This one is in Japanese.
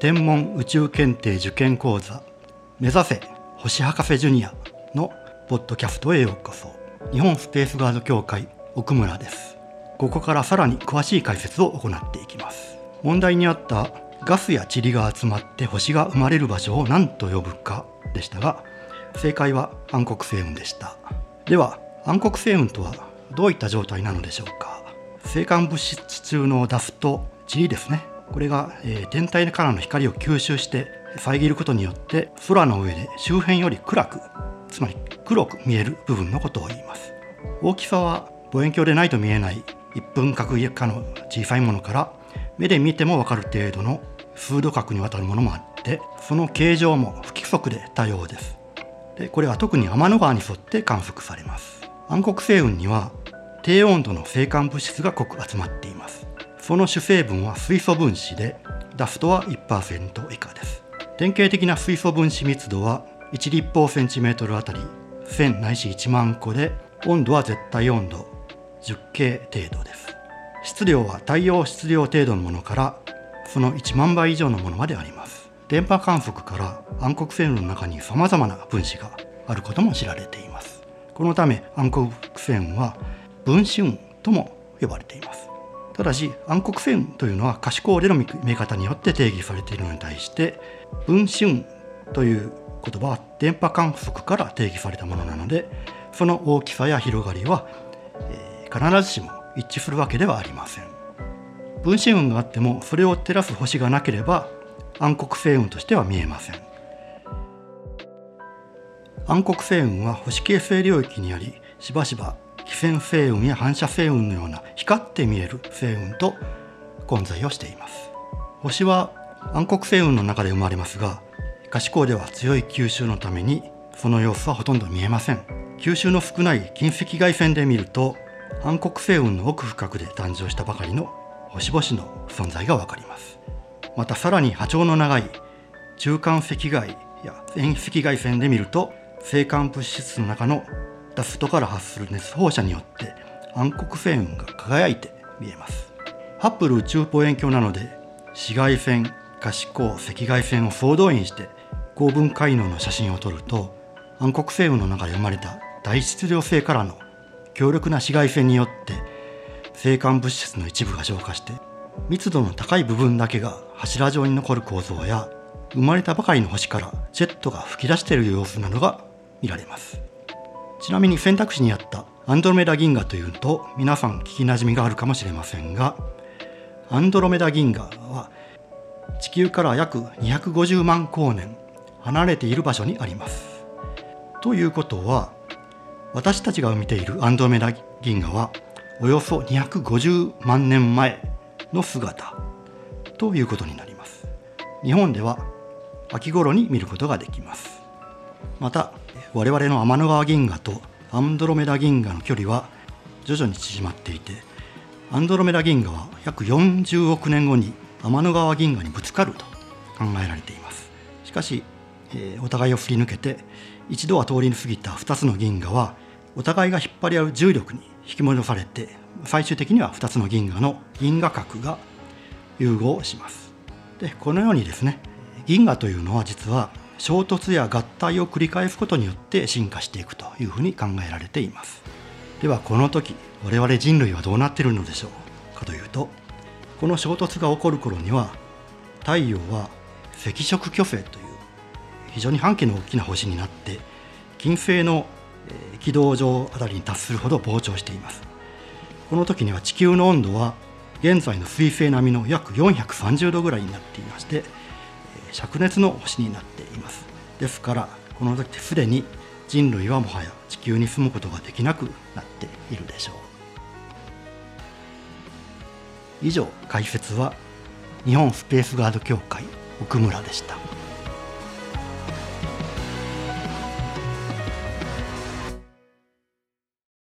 天文宇宙検定受験講座目指せ星博士ジュニアのポッドキャストへようこそ。日本スペースガード協会奥村です。ここからさらに詳しい解説を行っていきます。問題にあったガスや塵が集まって星が生まれる場所を何と呼ぶかでしたが正解は暗黒星雲でした。では暗黒星雲とはどういった状態なのでしょうか。星間物質中のダスト塵ですね。これが、えー、天体からの光を吸収して遮ることによって空の上で周辺より暗くつまり黒く見える部分のことを言います。大きさは望遠鏡でないと見えない1分角以下の小さいものから目で見ても分かる程度の数度角にわたるものもあってその形状も不規則で多様です。でこれは特に天の川に沿って観測されます。暗黒星雲には低温度の星間物質が濃く集まっています。その主成分は水素分子でダストは1%以下です。典型的な水素分子密度は1立方センチメートルあたり1000ないし1万個で温度は絶対温度 10K 程度です。質量は太陽質量程度のものからその1万倍以上のものまであります。電波観測から暗黒星雲の中に様々な分子があることも知られています。このため暗黒星雲は分子雲とも呼ばれています。ただし暗黒星雲というのは可視光での見え方によって定義されているのに対して分子雲という言葉は電波観測から定義されたものなのでその大きさや広がりは、えー、必ずしも一致するわけではありません。分子雲があってもそれを照らす星がなければ暗黒星雲としては見えません。暗黒星雲は星形成領域にありしばしば非線星雲や反射星雲のような光って見える星雲と混在をしています。星は暗黒星雲の中で生まれますが可視光では強い吸収のためにその様子はほとんど見えません。吸収の少ない近赤外線で見ると暗黒星雲の奥深くで誕生したばかりの星々の存在がわかります。またさらに波長の長い中間赤外や遠赤外線で見ると星間物質の中のダストから発する熱放射によって暗黒星雲が輝いて見えます。ハッブル宇宙望遠鏡なので紫外線可視光赤外線を総動員して高分解能の写真を撮ると暗黒星雲の中で生まれた大質量星からの強力な紫外線によって星間物質の一部が浄化して密度の高い部分だけが柱状に残る構造や生まれたばかりの星からジェットが噴き出している様子などが見られます。ちなみに選択肢にあったアンドロメダ銀河というと皆さん聞きなじみがあるかもしれませんがアンドロメダ銀河は地球から約250万光年離れている場所にあります。ということは私たちが見ているアンドロメダ銀河はおよそ250万年前の姿ということになります。日本では秋頃に見ることができます。また我々の天の川銀河とアンドロメダ銀河の距離は徐々に縮まっていてアンドロメダ銀河は約40億年後に天の川銀河にぶつかると考えられています。しかし、えー、お互いをすり抜けて一度は通り過ぎた2つの銀河はお互いが引っ張り合う重力に引き戻されて最終的には2つの銀河の銀河核が融合します。でこのようにですね銀河というのは実は衝突や合体を繰り返すことによって進化していくというふうに考えられています。ではこの時我々人類はどうなっているのでしょうかというとこの衝突が起こる頃には太陽は赤色巨星という非常に半径の大きな星になって金星の軌道上あたりに達するほど膨張しています。この時には地球の温度は現在の水星並みの約430度ぐらいになっていまして灼熱の星になっていますですからこの時すでに人類はもはや地球に住むことができなくなっているでしょう以上解説は日本スペースガード協会奥村でした。